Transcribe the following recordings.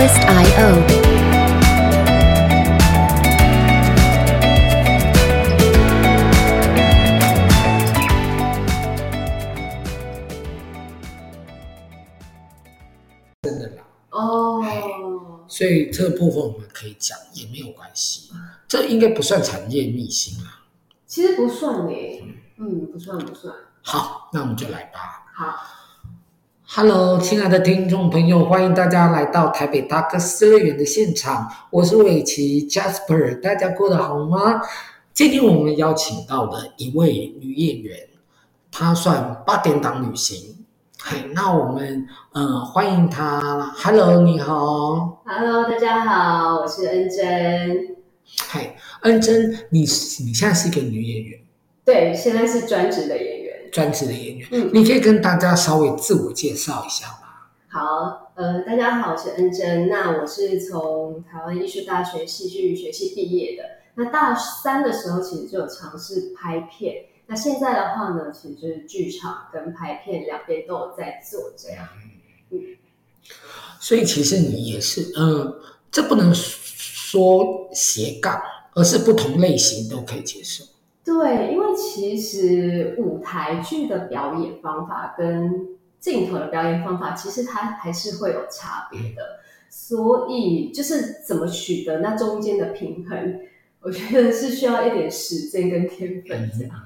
Twist IO。真的啦，哦，所以这个部分我们可以讲，也没有关系。这应该不算产业秘辛啦。其实不算诶，嗯，不算不算。好，那我们就来吧。好，Hello，亲爱的听众朋友，欢迎大家来到台北大哥斯乐园的现场，我是伟奇 Jasper，大家过得好吗？今天我们邀请到的一位女演员，她算八点档女星。嘿，那我们呃欢迎她。Hello，你好。Hello，大家好，我是恩珍。嘿，恩珍，你你现在是一个女演员？对，现在是专职的演员。专职的演员，嗯，你可以跟大家稍微自我介绍一下吗？好，呃，大家好，我是恩珍。那我是从台湾艺术大学戏剧学系毕业的。那大三的时候，其实就有尝试拍片。那现在的话呢，其实就是剧场跟拍片两边都有在做这样。嗯，所以其实你也是，嗯、呃，这不能说斜杠，而是不同类型都可以接受。对，因为其实舞台剧的表演方法跟镜头的表演方法，其实它还是会有差别的。所以就是怎么取得那中间的平衡，我觉得是需要一点时间跟天分这样。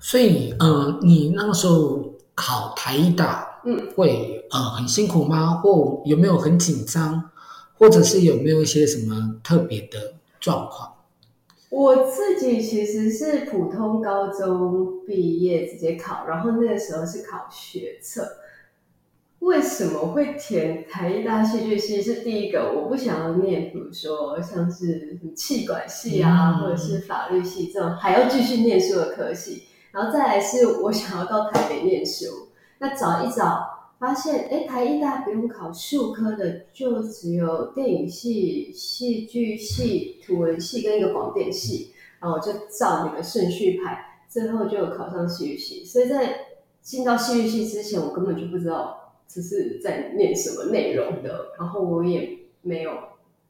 所以，呃，你那个时候考台艺大，嗯，会呃很辛苦吗？或有没有很紧张？或者是有没有一些什么特别的状况？我自己其实是普通高中毕业直接考，然后那个时候是考学测。为什么会填台艺大戏剧系？是第一个，我不想要念，比如说像是气管系啊，嗯、或者是法律系这种还要继续念书的科系。然后再来是我想要到台北念书，那找一找发现，哎，台艺大不用考数科的，就只有电影系、戏剧系、图文系跟一个广电系。然后就照那个顺序排，最后就考上戏剧系。所以在进到戏剧系之前，我根本就不知道。这是在念什么内容的，然后我也没有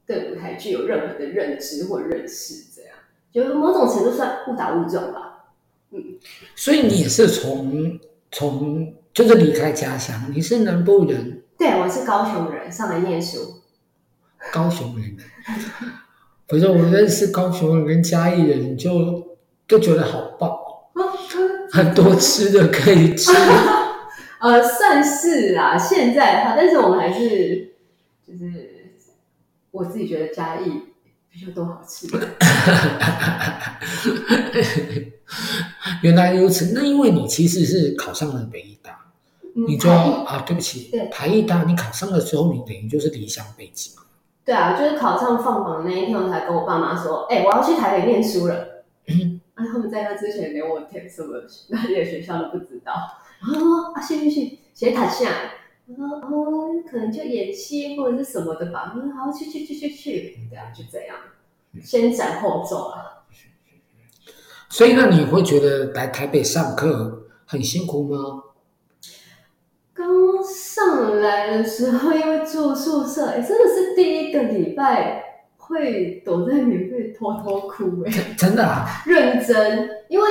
对舞台剧有任何的认知或认识，这样就某种程度算误打误撞吧。嗯，所以你也是从从就是离开家乡，你是南部人？对，我是高雄人，上来念书。高雄人，不是我认识高雄人跟嘉义人就，就就觉得好棒，很多吃的可以吃。呃，算是啦，现在的话，但是我们还是就是我自己觉得嘉义比较多好吃的。原来如此，那因为你其实是考上了北你就啊，对不起，对，台艺大，你考上了之后，你等于就是理想背景。对啊，就是考上放榜那一天，我才跟我爸妈说，哎、欸，我要去台北念书了。嗯，啊，他们在那之前连我填什么哪里的学校都不知道。然后说啊，去去去写台下，我说哦，可能就演戏或者是什么的吧。我说好，去去去去去，对啊，就这样，先斩后奏啊。所以那你会觉得来台北上课很辛苦吗？刚上来的时候，因为住宿舍，哎，真的是第一个礼拜会躲在棉被偷偷哭，哎，真的啊，认真，因为。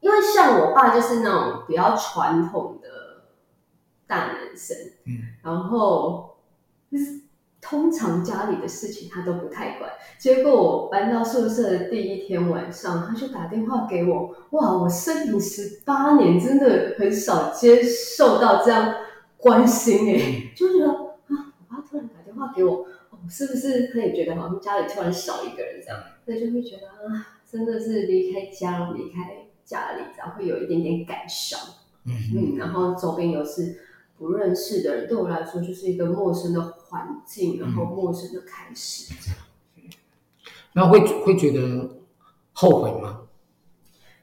因为像我爸就是那种比较传统的大男生，嗯，然后就是通常家里的事情他都不太管。结果我搬到宿舍的第一天晚上，他就打电话给我，哇！我生平十八年真的很少接受到这样关心诶、欸，就觉得啊，我爸突然打电话给我，哦，是不是他也觉得好像家里突然少一个人这样？所以就会觉得啊，真的是离开家，离开。家里然后会有一点点感伤，嗯嗯，然后周边又是不认识的人，对我来说就是一个陌生的环境，然后陌生的开始。那会会觉得后悔吗？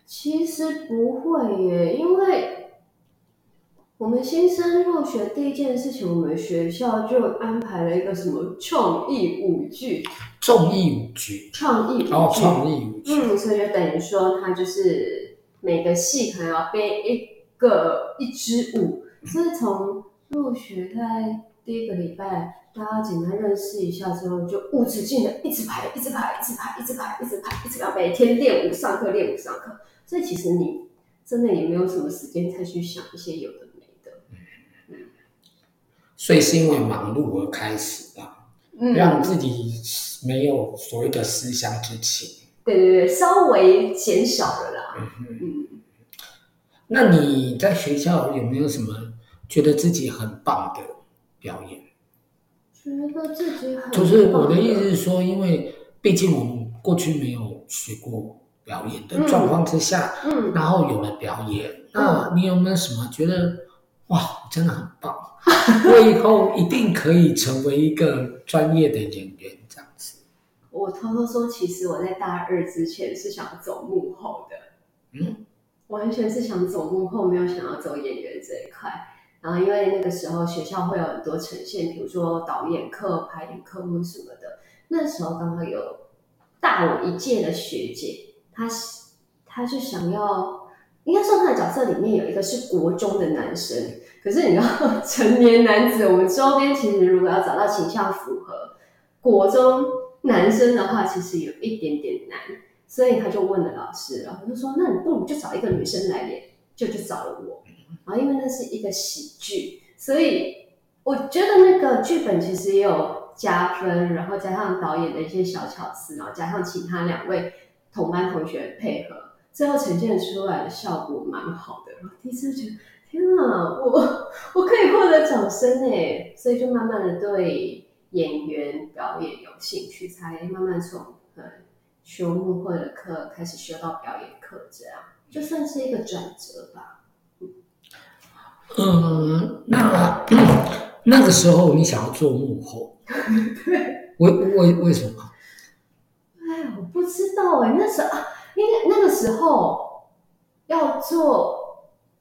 其实不会耶，因为我们新生入学第一件事情，我们学校就安排了一个什么创意舞剧，创意舞剧，创意舞剧，哦，创意舞剧，嗯，所以就等于说它就是。每个系可能要编一个一支舞，所以从入学在第一个礼拜大家简单认识一下之后，就无止境的一直排，一直排，一直排，一直排，一直排，一直要每天练舞上课，练舞上课。所以其实你真的也没有什么时间再去想一些有的没的。嗯，所以是因为忙碌而开始的，嗯，让自己没有所谓的思乡之情。对对对，稍微减少了啦。嗯嗯。那你在学校有没有什么觉得自己很棒的表演？觉得自己很棒。就是我的意思是说，因为毕竟我们过去没有学过表演的状况之下，嗯，然后有了表演，嗯，那你有没有什么觉得哇，真的很棒，我以后一定可以成为一个专业的演员这样子？我偷偷说，其实我在大二之前是想走幕后的，嗯，完全是想走幕后，没有想要走演员这一块。然后因为那个时候学校会有很多呈现，比如说导演课、排演课或什么的。那时候刚好有大我一届的学姐，她她是想要，应该说她的角色里面有一个是国中的男生，可是你知道 成年男子，我们周边其实如果要找到形象符合国中。男生的话其实有一点点难，所以他就问了老师，然后就说：“那你不如就找一个女生来演。”就就找了我。然后因为那是一个喜剧，所以我觉得那个剧本其实也有加分，然后加上导演的一些小巧思，然后加上其他两位同班同学配合，最后呈现出来的效果蛮好的。然后第一次觉得天啊，我我可以获得掌声哎，所以就慢慢的对。演员表演有兴趣，才慢慢从呃学幕会的课开始学到表演课，这样就算是一个转折吧。嗯，那那个时候你想要做幕后，对，为为为什么？哎，我不知道哎，那时候啊，因为那个时候要做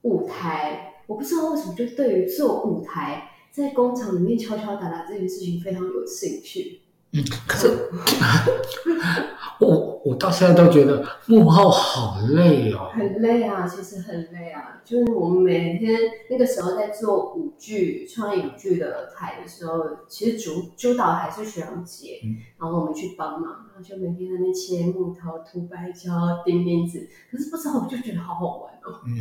舞台，我不知道为什么就对于做舞台。在工厂里面敲敲打打这件事情非常有兴趣。嗯，可是 我我到现在都觉得幕后好累哦。很累啊，其实很累啊。就是我们每天那个时候在做舞剧、创意舞剧的台的时候，其实主主导还是学长姐，嗯，然后我们去帮忙，然后就每天在那切木头、涂白胶、钉钉子。可是不知道，我就觉得好好玩哦。嗯，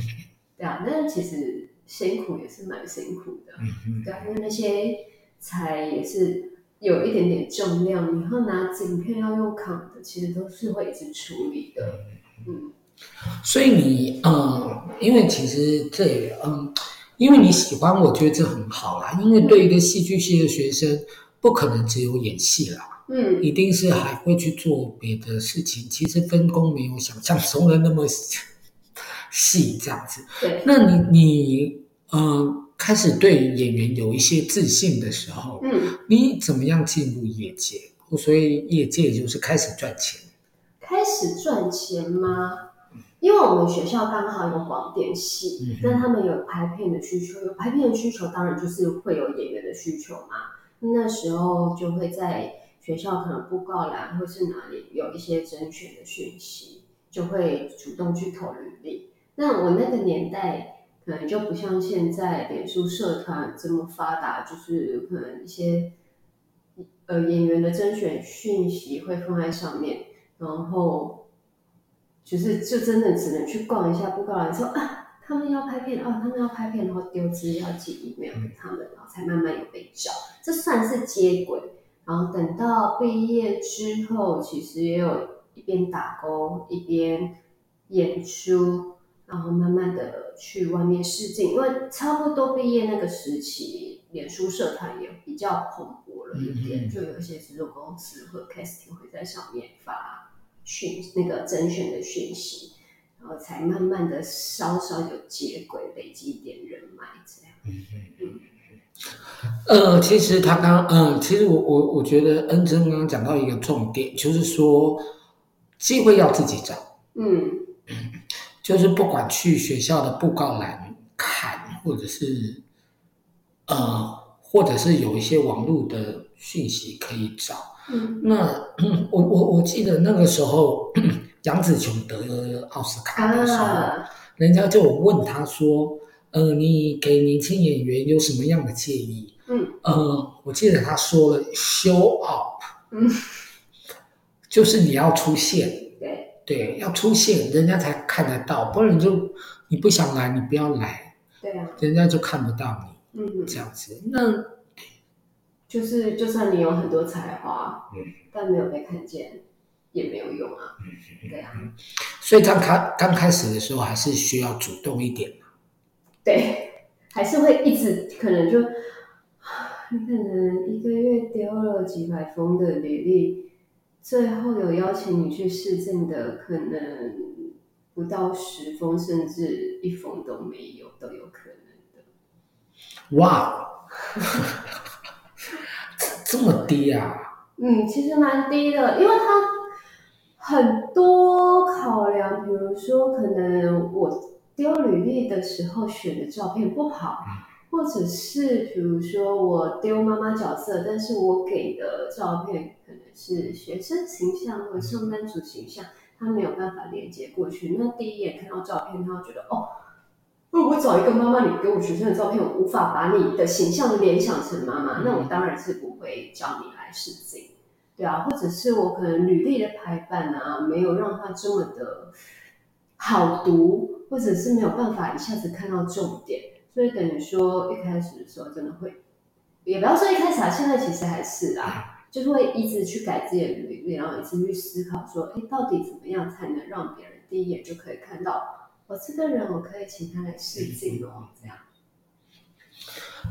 对啊，但是其实。辛苦也是蛮辛苦的，嗯，对，因为那些才也是有一点点重量，你要拿景片要用扛的，其实都是会一直处理的，嗯。所以你，嗯，因为其实这，嗯，因为你喜欢，我觉得这很好啦。因为对一个戏剧系的学生，不可能只有演戏啦，嗯，一定是还会去做别的事情。其实分工没有想象中的那么。细这样子，对，那你你呃开始对演员有一些自信的时候，嗯，你怎么样进入业界？所以业界就是开始赚钱，开始赚钱吗？因为我们学校刚好有广电系，嗯，但他们有拍片的需求，有拍片的需求，当然就是会有演员的需求嘛。那时候就会在学校可能布告栏或是哪里有一些甄选的讯息，就会主动去投履历。那我那个年代可能就不像现在脸书社团这么发达，就是可能一些呃演员的甄选讯息会放在上面，然后就是就真的只能去逛一下布告栏，说啊他们要拍片啊，他们要拍片，然后丢资料寄 email 给他们，然后才慢慢有被找，这算是接轨。然后等到毕业之后，其实也有一边打工一边演出。然后慢慢的去外面试镜，因为差不多毕业那个时期，脸书社团也比较蓬勃了一点，嗯、就有一些制作公司或 casting 会在上面发讯那个甄选的讯息，然后才慢慢的稍稍有接轨，累积一点人脉这样。嗯嗯呃，其实他刚，嗯、呃，其实我我我觉得恩珍刚刚讲到一个重点，就是说机会要自己找。嗯。就是不管去学校的布告栏看，或者是呃，或者是有一些网络的讯息可以找。嗯，那我我我记得那个时候杨紫琼得奥斯卡的时候，啊，人家就问他说：“呃，你给年轻演员有什么样的建议？”嗯，呃，我记得他说了 “show up”，嗯，就是你要出现，对，要出现，人家才看得到，不然你就你不想来，你不要来，对啊，人家就看不到你，嗯，这样子，那就是就算你有很多才华，嗯，但没有被看见也没有用啊，嗯，对啊，所以刚开刚开始的时候还是需要主动一点，对，还是会一直可能就。你可能一个月丢了几百封的履历，最后有邀请你去试镜的，可能不到十封，甚至一封都没有，都有可能的。哇，这么低啊？嗯，其实蛮低的，因为它很多考量，比如说可能我丢履历的时候选的照片不好。嗯或者是比如说我丢妈妈角色，但是我给的照片可能是学生形象或者上班族形象，他没有办法连接过去。那第一眼看到照片，他会觉得哦，如果我找一个妈妈，你给我学生的照片，我无法把你的形象联想成妈妈，那我当然是不会找你来试镜，对啊。或者是我可能履历的排版啊，没有让他这么的好读，或者是没有办法一下子看到重点。所以等于说，一开始的时候真的会，也不要说一开始啊，现在其实还是啊，就是会一直去改自己的履历，然后一直去思考说，哎，到底怎么样才能让别人第一眼就可以看到我这个人，我可以请他来试镜哦，这样。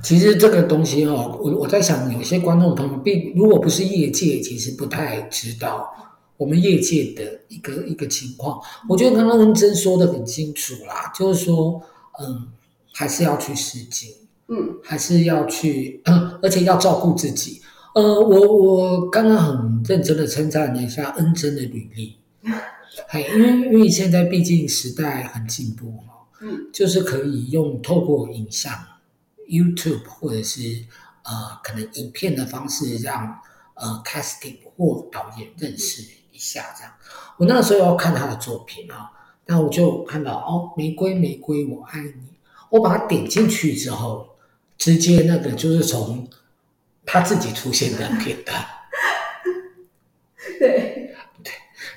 其实这个东西哦，我我在想，有些观众朋友并如果不是业界，其实不太知道我们业界的一个一个情况。我觉得刚刚恩珍说的很清楚啦，就是说，嗯。还是要去试镜，嗯，还是要去，嗯，而且要照顾自己。呃，我我刚刚很认真的称赞了一下恩珍的履历，嘿，因为因为现在毕竟时代很进步嘛，嗯，就是可以用透过影像，YouTube 或者是呃可能影片的方式让呃 casting 或导演认识一下这样。我那个时候要看他的作品啊，那我就看到哦，玫瑰玫瑰我爱你。我把它点进去之后，直接那个就是从他自己出现的 片段。对对，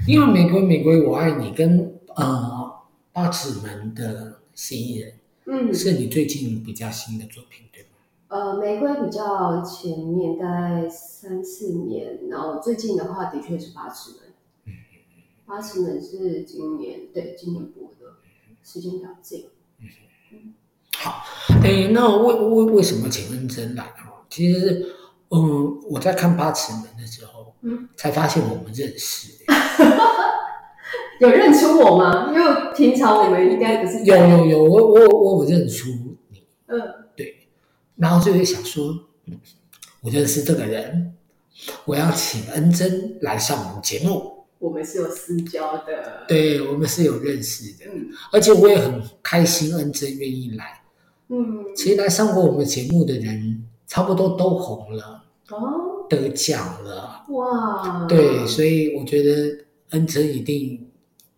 因为《玫瑰玫瑰我爱你》跟呃八尺门的嫌疑人，嗯，是你最近比较新的作品，对吗？呃，玫瑰比较前面，大概三四年，然后最近的话，的确是八尺门。嗯，八尺门是今年，对，今年播的，时间比较近。嗯。好，诶，那为为为什么请恩珍来呢？其实，嗯，我在看八尺门的时候，嗯，才发现我们认识。有认出我吗？因为平常我们应该不是。有有有，我我我有认出你。嗯，对。然后就会想说，嗯，我认识这个人，我要请恩珍来上我们节目。我们是有私交的。对，我们是有认识的。嗯，而且我也很开心，恩珍愿意来。嗯，其实来上过我们节目的人，差不多都红了，哦，得奖了，哇，对，所以我觉得恩珍一定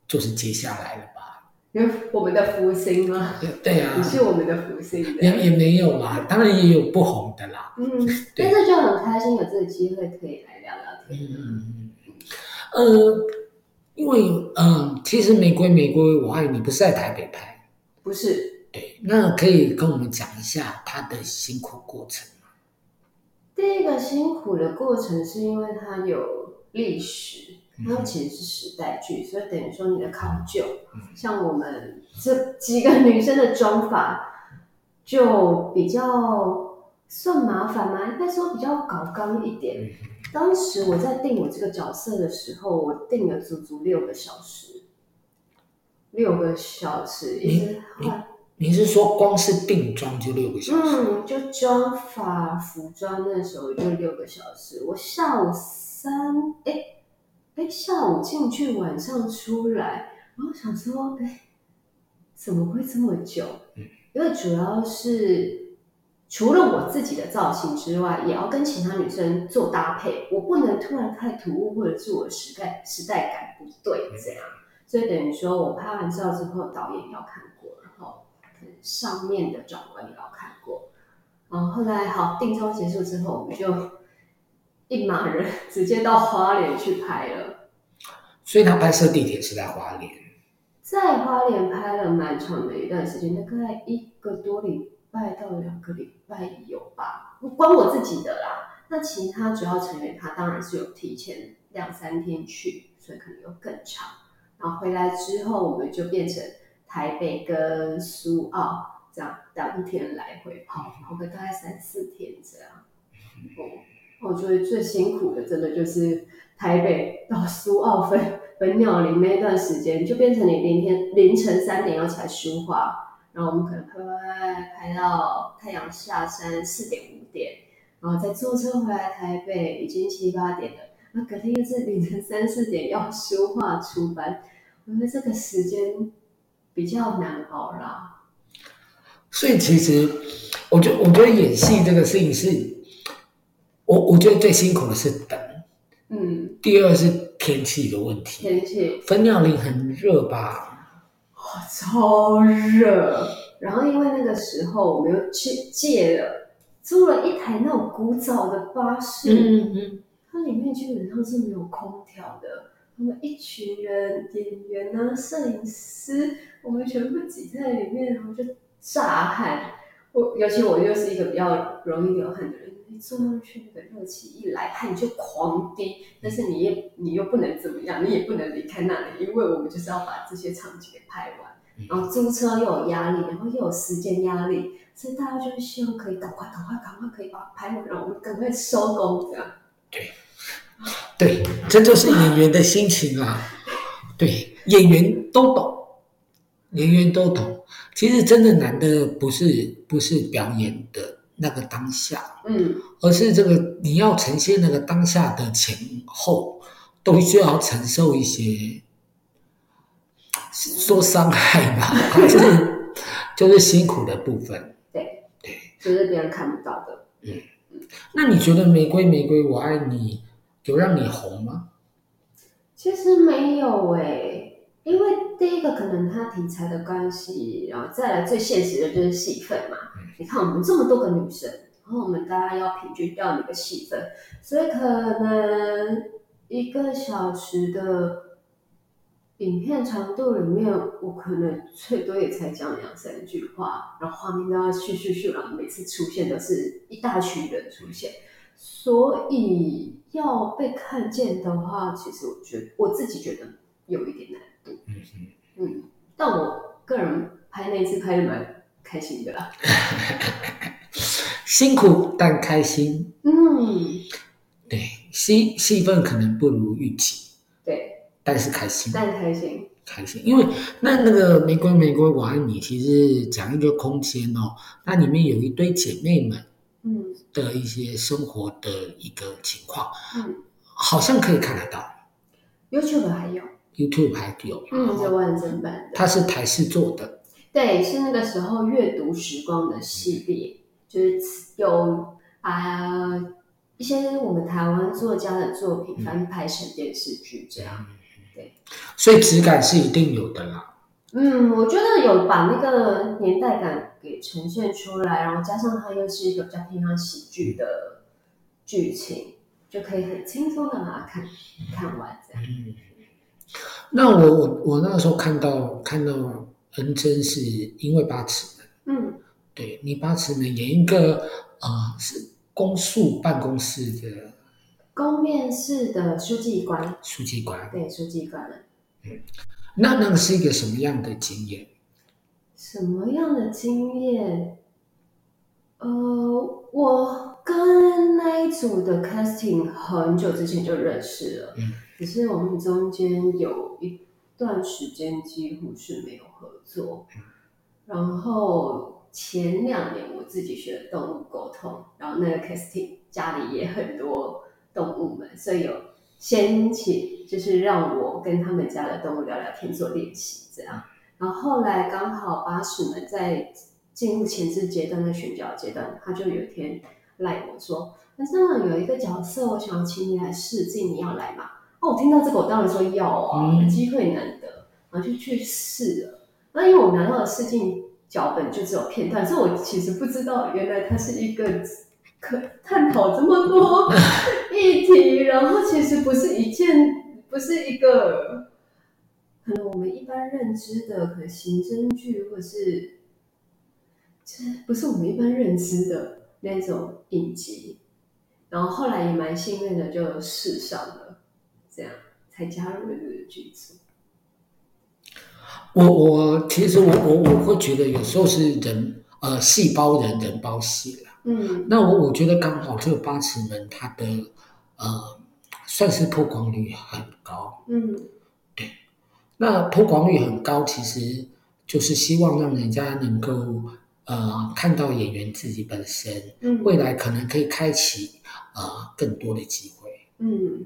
就是接下来了吧？因为我们的福星嘛？对，对啊，你是我们的福星，也也没有啦，当然也有不红的啦。嗯，但是就很开心有这个机会可以来聊聊天。嗯嗯，呃，因为嗯、呃，其实《玫瑰玫瑰我爱你》不是在台北拍，不是。对，那可以跟我们讲一下他的辛苦过程吗？第一个辛苦的过程是因为它有历史，它其实是时代剧，所以等于说你的考究，像我们这几个女生的妆法就比较算麻烦吗？应该说比较搞刚一点。当时我在定我这个角色的时候，我定了足足六个小时，六个小时一直换。你是说光是定妆就六个小时？嗯，就妆发、服装那时候就六个小时。我下午三，哎哎，下午进去，晚上出来，然后想说，哎，怎么会这么久？嗯，因为主要是除了我自己的造型之外，也要跟其他女生做搭配，我不能突然太突兀，或者是我时代时代感不对，这样。所以等于说我拍完照之后，导演要看，上面的长官也要看过，然后后来好定妆结束之后，我们就一马人直接到花莲去拍了。所以他拍摄地点是在花莲，在花莲拍了蛮长的一段时间，大概一个多礼拜到两个礼拜有吧，光我自己的啦。那其他主要成员他当然是有提前两三天去，所以可能有更长。然后回来之后，我们就变成台北跟苏澳这样当天来回跑，跑个大概三四天这样。哦，我觉得最辛苦的真的就是台北到苏澳分 分鸟林那段时间，就变成你明天凌晨三点要起来梳化，然后我们可能拍拍到太阳下山四点五点，然后再坐车回来台北，已经七八点了。那隔天又是凌晨三四点要梳化出班，我觉得这个时间比较难熬啦。所以其实，我觉我觉得演戏这个事情是，我我觉得最辛苦的是等，嗯。第二是天气的问题。天气。分鸟林很热吧？哦，超热。然后因为那个时候我们又去借了，租了一台那种古早的巴士。嗯嗯。它里面基本上是没有空调的，我们一群人，演员啊、摄影师，我们全部挤在里面，然后就炸汗。我尤其我又是一个比较容易流汗的人，一坐上去那个热气一来，汗就狂滴。但是你也你又不能怎么样，你也不能离开那里，因为我们就是要把这些场景给拍完。然后租车又有压力，然后又有时间压力，所以大家就是希望可以赶快、赶快、赶快可以把拍完，然后我们赶快收工这样。对，对，这就是演员的心情啊。对，演员都懂，演员都懂。其实真的难的不是不是表演的那个当下，嗯，而是这个你要呈现那个当下的前后，都需要承受一些说伤害吧，还是就是辛苦的部分。对对，就是别人看不到的。嗯。那你觉得《玫瑰玫瑰我爱你》有让你红吗？其实没有诶、欸，因为第一个可能它题材的关系，然后再来最现实的就是戏份嘛。嗯、你看我们这么多个女生，然后我们大家要平均掉你个戏份，所以可能一个小时的。影片长度里面，我可能最多也才讲两三句话，然后画面都要续续续，然后每次出现都是一大群人出现，所以要被看见的话，其实我觉得我自己觉得有一点难度。嗯嗯嗯，但我个人拍那一次拍的蛮开心的啦，辛苦但开心。嗯，对，戏戏份可能不如预期。对。但是开心，但开心，开心，因为那那个玫瑰玫瑰我爱你，其实讲一个空间哦，那里面有一堆姐妹们，嗯，的一些生活的一个情况，嗯，好像可以看得到，YouTube 还有，YouTube 还有，嗯，就完整版的，它是台视做的，对，是那个时候阅读时光的系列，嗯、就是有啊、呃、一些我们台湾作家的作品翻拍成电视剧这样。嗯。对，所以质感是一定有的啦。嗯，我觉得有把那个年代感给呈现出来，然后加上它又是一个比较偏向喜剧的剧情，就可以很轻松的把它看看完这样。嗯，那我我我那个时候看到看到恩珍是因为八尺门，嗯，对，你八尺门演一个啊、呃、是公诉办公室的。公面试的书记官，书记官，对，书记官。嗯，那那个是一个什么样的经验？什么样的经验？呃，我跟那一组的 casting 很久之前就认识了，嗯，只是我们中间有一段时间几乎是没有合作。嗯，然后前两年我自己学动物沟通，然后那个 casting 家里也很多。动物们，所以有先请，就是让我跟他们家的动物聊聊天，做练习这样。然后后来刚好巴士们在进入前置阶段的选角阶段，他就有一天赖我说：“那这样有一个角色，我想要请你来试镜，你要来吗？”哦，我听到这个，我当然说要啊，机会难得，然后就去试了。那因为我拿到的试镜脚本就只有片段，所以我其实不知道原来它是一个可探讨这么多 议题，然后其实不是一件，不是一个可能我们一般认知的可能刑侦剧，或者是这不是我们一般认知的那种影集。然后后来也蛮幸运的，就试上了，这样才加入了这个剧组。我我其实我我我会觉得有时候是人呃细胞人人包戏了。嗯。那我我觉得刚好这个八尺门它的呃算是曝光率很高。嗯。对。那曝光率很高，其实就是希望让人家能够呃看到演员自己本身，嗯，未来可能可以开启。啊、呃，更多的机会。嗯，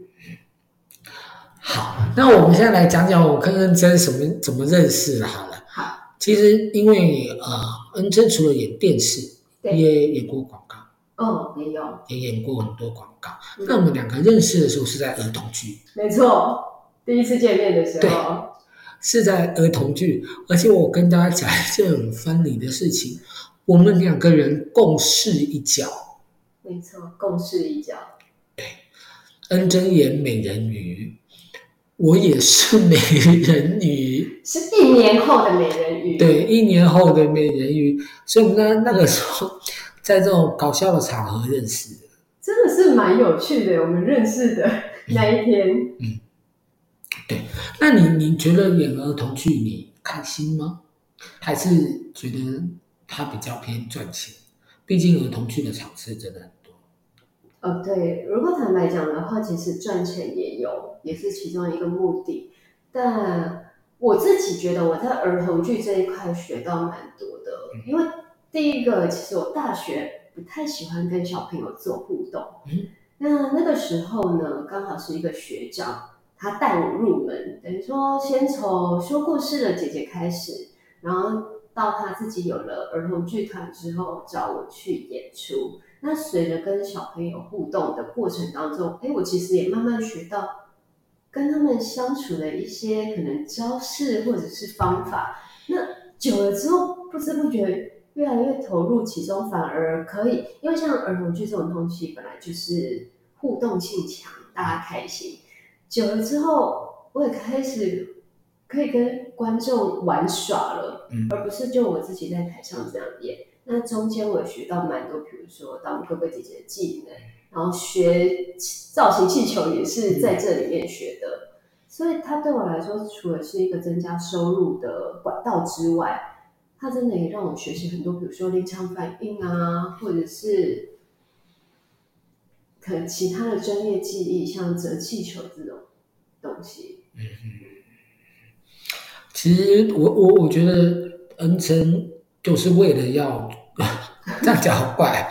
好，那我们现在来讲讲我跟恩珍什么怎么认识的。好了，好，其实因为呃，恩珍除了演电视，也演过广告。哦，也有，也演过很多广告。嗯、那我们两个认识的时候是在儿童剧。没错，第一次见面的时候，对，是在儿童剧。而且我跟大家讲一件很分离的事情，我们两个人共事一角。没错，共事一角。对，恩珍演美人鱼，我也是美人鱼，是一年后的美人鱼。对，一年后的美人鱼，所以我们那那个时候，在这种搞笑的场合认识的，真的是蛮有趣的。我们认识的那一天，嗯，嗯对。那你你觉得演儿童剧你开心吗？还是觉得它比较偏赚钱？毕竟儿童剧的场次真的很多。呃，对，如果坦白讲的话，其实赚钱也有，也是其中一个目的。但我自己觉得我在儿童剧这一块学到蛮多的，嗯、因为第一个，其实我大学不太喜欢跟小朋友做互动。嗯。那那个时候呢，刚好是一个学长，他带我入门，等于说先从说故事的姐姐开始，然后。到他自己有了儿童剧团之后，找我去演出。那随着跟小朋友互动的过程当中，哎，我其实也慢慢学到跟他们相处的一些可能招式或者是方法。那久了之后，不知不觉越来越投入其中，反而可以，因为像儿童剧这种东西本来就是互动性强，大家开心。久了之后，我也开始。可以跟观众玩耍了，嗯，而不是就我自己在台上这样演。那中间我也学到蛮多，比如说当哥哥姐姐的技能，然后学造型气球也是在这里面学的。嗯，所以它对我来说，除了是一个增加收入的管道之外，它真的也让我学习很多，比如说临场反应啊，或者是可能其他的专业技艺，像折气球这种东西。嗯其实我我我觉得恩成就是为了要 这样讲好怪，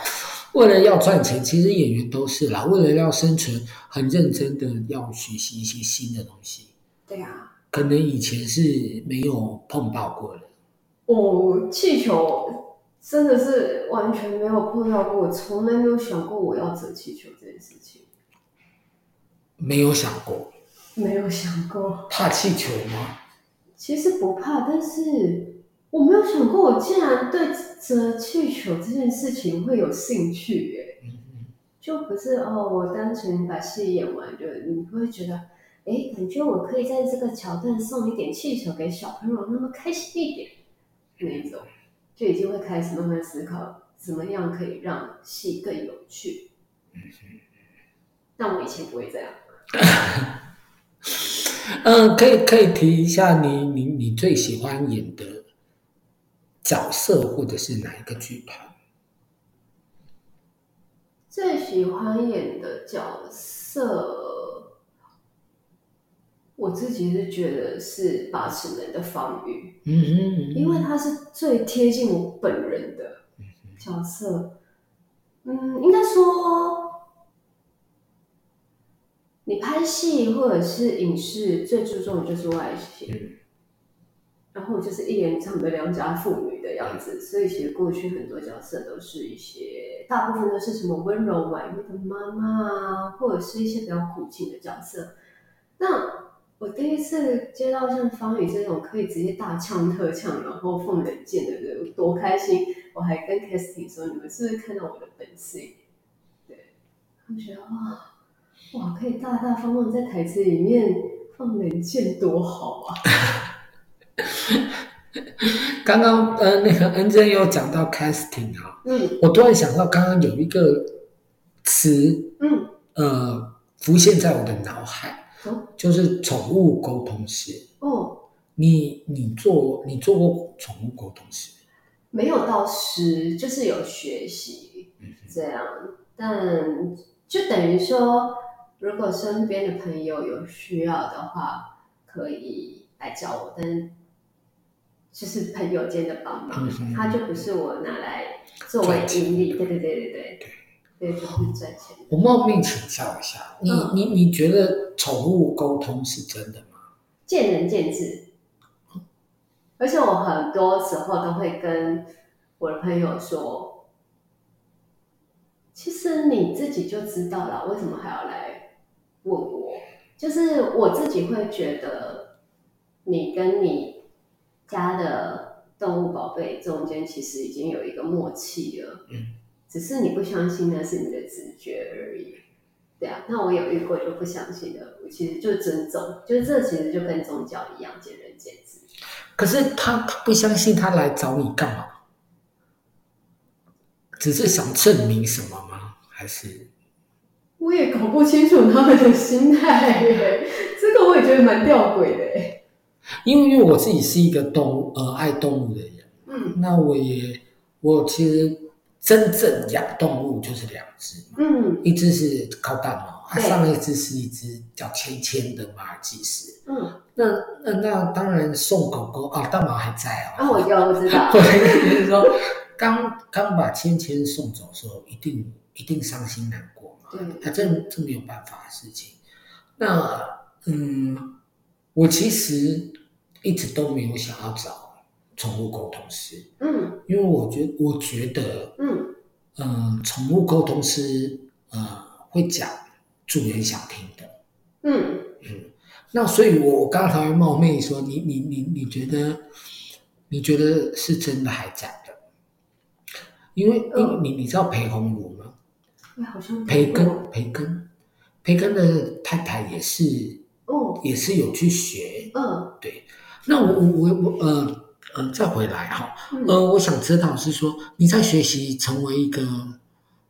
为了要赚钱。其实演员都是啦，为了要生存，很认真的要学习一些新的东西。对啊，可能以前是没有碰到过的。哦，气球真的是完全没有碰到过，我从来没有想过我要折气球这件事情。没有想过。没有想过。怕气球吗？其实不怕，但是我没有想过，我竟然对折气球这件事情会有兴趣耶。就不是哦，我单纯把戏演完就，你会觉得，哎，感觉我可以在这个桥段送一点气球给小朋友，那么开心一点，那一种，就已经会开始慢慢思考，怎么样可以让戏更有趣。但我以前不会这样。嗯，可以可以提一下你你你最喜欢演的角色或者是哪一个剧团？最喜欢演的角色，我自己是觉得是八尺门的防御，嗯哼，嗯哼，因为他是最贴近我本人的角色，嗯，应该说。你拍戏或者是影视最注重的就是外形，嗯、然后就是一脸长得良家妇女的样子，所以其实过去很多角色都是一些，大部分都是什么温柔婉约的妈妈啊，或者是一些比较苦情的角色。那我第一次接到像方宇这种可以直接大呛特呛，然后放冷箭的人，多开心！我还跟 Casting 说，你们是不是看到我的本性？对，他们觉得哇哇，可以大大方方在台词里面放冷箭，多好啊！刚刚呃，那个恩珍有讲到 Casting 啊，嗯，我突然想到刚刚有一个词，嗯，呃，浮现在我的脑海。就是宠物沟通师哦，你你做你做过宠物沟通师？没有到师，就是有学习这样，但就等于说，如果身边的朋友有需要的话，可以来找我，但就是朋友间的帮忙，他就不是我拿来作为盈利，对对对对对。对，就会赚钱。我冒昧请教一下，你、嗯、你你觉得宠物沟通是真的吗？见仁见智。而且我很多时候都会跟我的朋友说，其实你自己就知道了，为什么还要来问我？就是我自己会觉得，你跟你家的动物宝贝中间其实已经有一个默契了。嗯。只是你不相信那是你的直觉而已，对啊。那我有遇过就不相信的，我其实就尊重，就是这其实就跟宗教一样，见仁见智。可是他他不相信，他来找你干嘛？只是想证明什么吗？还是？我也搞不清楚他们的心态耶，这个我也觉得蛮吊诡的耶。因为因为我自己是一个动物呃爱动物的人，嗯，那我也我其实。真正养动物就是两只，嗯，一只是高大毛，它上一只是一只叫芊芊的马尔济斯，嗯，那那那当然送狗狗啊，大毛还在哦，啊，我有我知道，我的意思是说，刚刚把芊芊送走的时候，一定一定伤心难过嘛，对，他这这没有办法的事情。那嗯，我其实一直都没有想要找。宠物沟通师，嗯，因为我觉得，我觉得，嗯，嗯，宠物沟通师，呃，会讲主人想听的，嗯。嗯，那所以我我刚才冒昧说，你你你你觉得，你觉得是真的还假的？因为因为你你知道裴红儒吗？哎，好像培根培根。培根的太太也是，哦，也是有去学，嗯，对，那我我我我呃。嗯、呃，再回来哈，呃，我想知道是说你在学习成为一个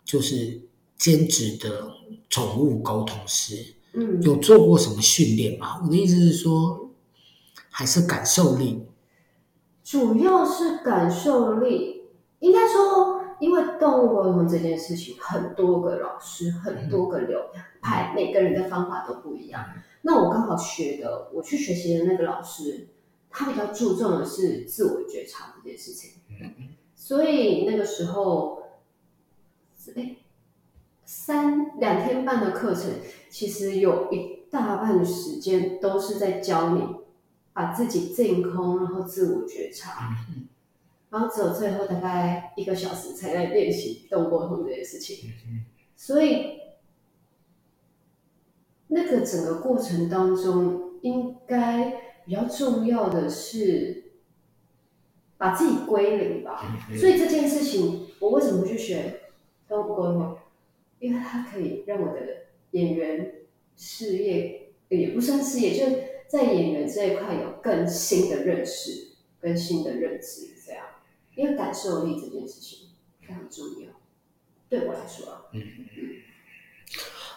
就是兼职的宠物沟通师，嗯，有做过什么训练吗？我的意思是说，还是感受力？主要是感受力，应该说，因为动物沟通这件事情，很多个老师，很多个流派，嗯、每个人的方法都不一样。嗯、那我刚好学的，我去学习的那个老师。他比较注重的是自我觉察这件事情，所以那个时候，哎，三两天半的课程，其实有一大半的时间都是在教你把自己净空，然后自我觉察，然后只有最后大概一个小时才来练习动物沟通这件事情，所以那个整个过程当中应该。比较重要的是把自己归零吧，所以这件事情我为什么去学动物沟通？因为它可以让我的演员事业也不算事业，就在演员这一块有更新的认识、更新的认知，这样。因为感受力这件事情非常重要，对我来说啊。嗯嗯，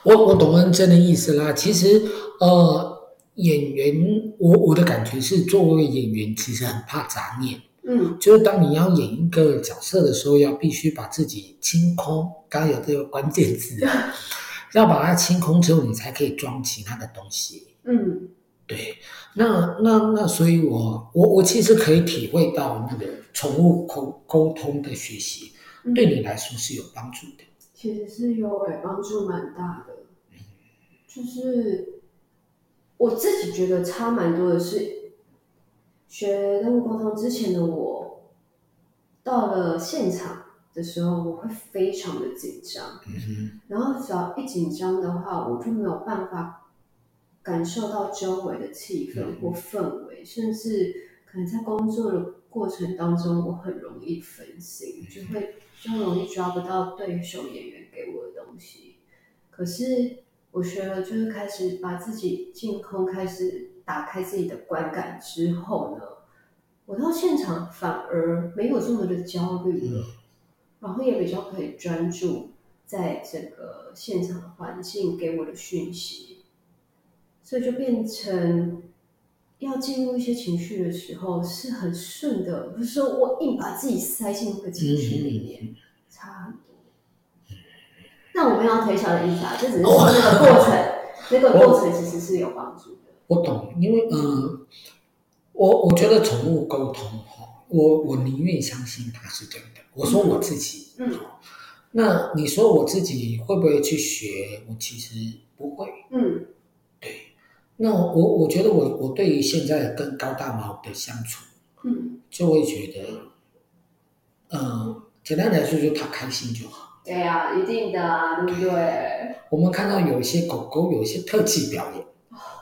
我我懂恩真的意思啦。其实呃。演员，我我的感觉是，作为演员其实很怕杂念。嗯，就是当你要演一个角色的时候，要必须把自己清空。刚刚有这个关键字，要把它清空之后，你才可以装其他的东西。嗯，对。那那那，所以我我我其实可以体会到那个宠物沟沟通的学习，嗯、对你来说是有帮助的。其实是有诶，帮助蛮大的。嗯，就是。我自己觉得差蛮多的是，学动物沟通之前的我，到了现场的时候，我会非常的紧张。嗯。然后只要一紧张的话，我就没有办法感受到周围的气氛或氛围，嗯、甚至可能在工作的过程当中，我很容易分心，就会就容易抓不到对手演员给我的东西。可是我学了，就是开始把自己净空，开始打开自己的观感之后呢，我到现场反而没有这么的焦虑了，然后也比较可以专注在这个现场的环境给我的讯息。所以就变成要进入一些情绪的时候是很顺的，不是说我硬把自己塞进那个情绪里面，嗯、差。那我们要推销的意思啊，这只是说那个过程，哦、那个过程其实是有帮助的。我懂，因为嗯、呃，我我觉得宠物沟通哈，我我宁愿相信它是真的。我说我自己，嗯，那你说我自己会不会去学？我其实不会，嗯。对那我我觉得我我对于现在跟高大毛的相处，嗯，就会觉得，嗯、呃，简单来说，就他开心就好。对呀、啊，一定的、啊，对不对？我们看到有一些狗狗有一些特技表演，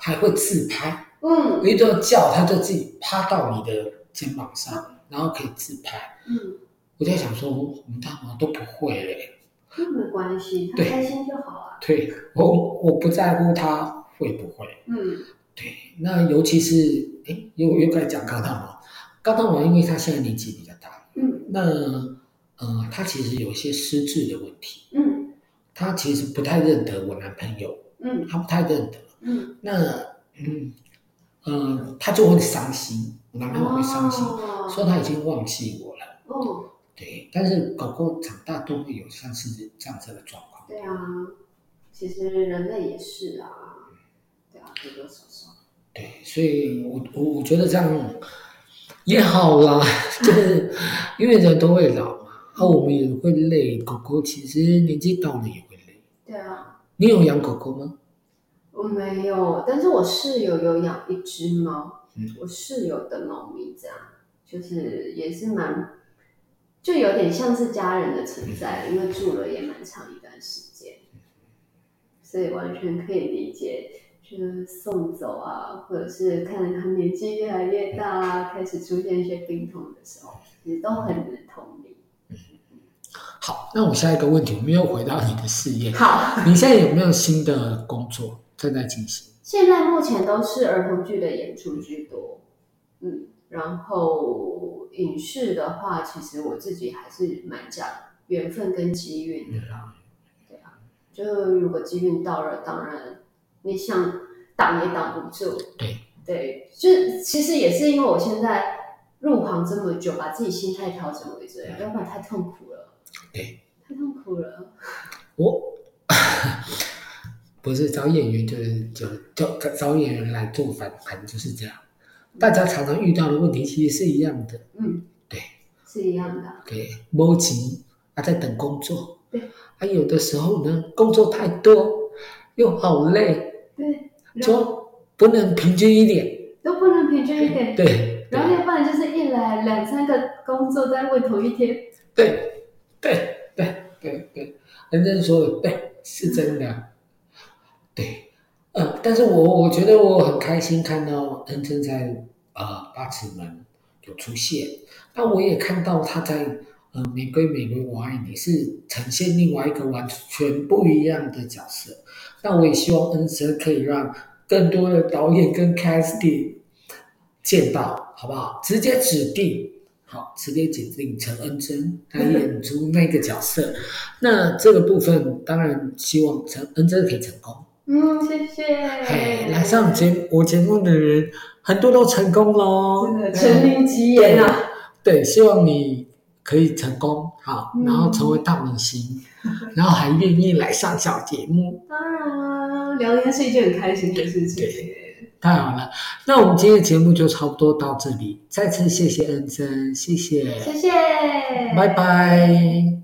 还会自拍，嗯，一顿叫，它就自己趴到你的肩膀上，然后可以自拍，嗯，我在想说，我们大毛都不会嘞，那没关系，他开心就好啊。对，我我不在乎它。会不会？嗯，对，那尤其是哎，又又该讲高大毛，高大毛，因为它现在年纪比较大，嗯，那呃，他其实有一些失智的问题，嗯，他其实不太认得我男朋友，嗯，他不太认得，嗯，那嗯嗯、呃，他就会伤心，我男朋友会伤心，哦、说他已经忘记我了，哦，对，但是狗狗长大都会有像是这样子的状况，对啊，其实人类也是啊。对啊多多少少，对，所以我我我觉得这样也好啦，就是因为人都会老嘛，啊，我们也会累，狗狗其实年纪到了也会累。对啊，你有养狗狗吗？我没有，但是我室友有养一只猫，嗯，我室友的猫咪这样，就是也是蛮，就有点像是家人的存在，因为住了也蛮长一段时间，所以完全可以理解。就是送走啊，或者是看着他年纪越来越大啊，开始出现一些病痛的时候，也都很能同理。嗯，好，那我下一个问题，我们又回到你的事业。好，你现在有没有新的工作正在进行？现在目前都是儿童剧的演出居多。嗯，然后影视的话，其实我自己还是蛮讲缘分跟机运的啦。嗯、对啊，就如果机运到了，当然。你想挡也挡不住，对对，就其实也是因为我现在入行这么久，把自己心态调整为这样，要不然太痛苦了。对，太痛苦了。我 不是找演员，就是就就找演员来做反反就是这样。大家常常遇到的问题其实是一样的。嗯，对，是一样的。对，摸急啊，在等工作。对，啊，有的时候呢，工作太多又好累。对，就不能平均一点，都不能平均一点。对，然后要不然就是一来两三个工作在问同一天。对，对，对，对，对，恩珍说的对，是真的。对，呃，但是我我觉得我很开心看到恩珍在呃八尺门有出现，那我也看到他在呃玫瑰玫瑰我爱你是呈现另外一个完全不一样的角色。那我也希望恩珍可以让更多的导演跟 casting 见到，好不好？直接指定，好，直接指定陈恩珍来演出那个角色。那这个部分当然希望陈恩珍可以成功。嗯，谢谢。嘿，来上节我节目的人很多都成功喽，真的成名吉言啊！对，希望你可以成功，好，然后成为大明星。然后还愿意来上小节目，当然啊，聊天是一件很开心的事情。对，太好了。那我们今天的节目就差不多到这里，再次谢谢恩珍，谢谢，谢谢，拜拜。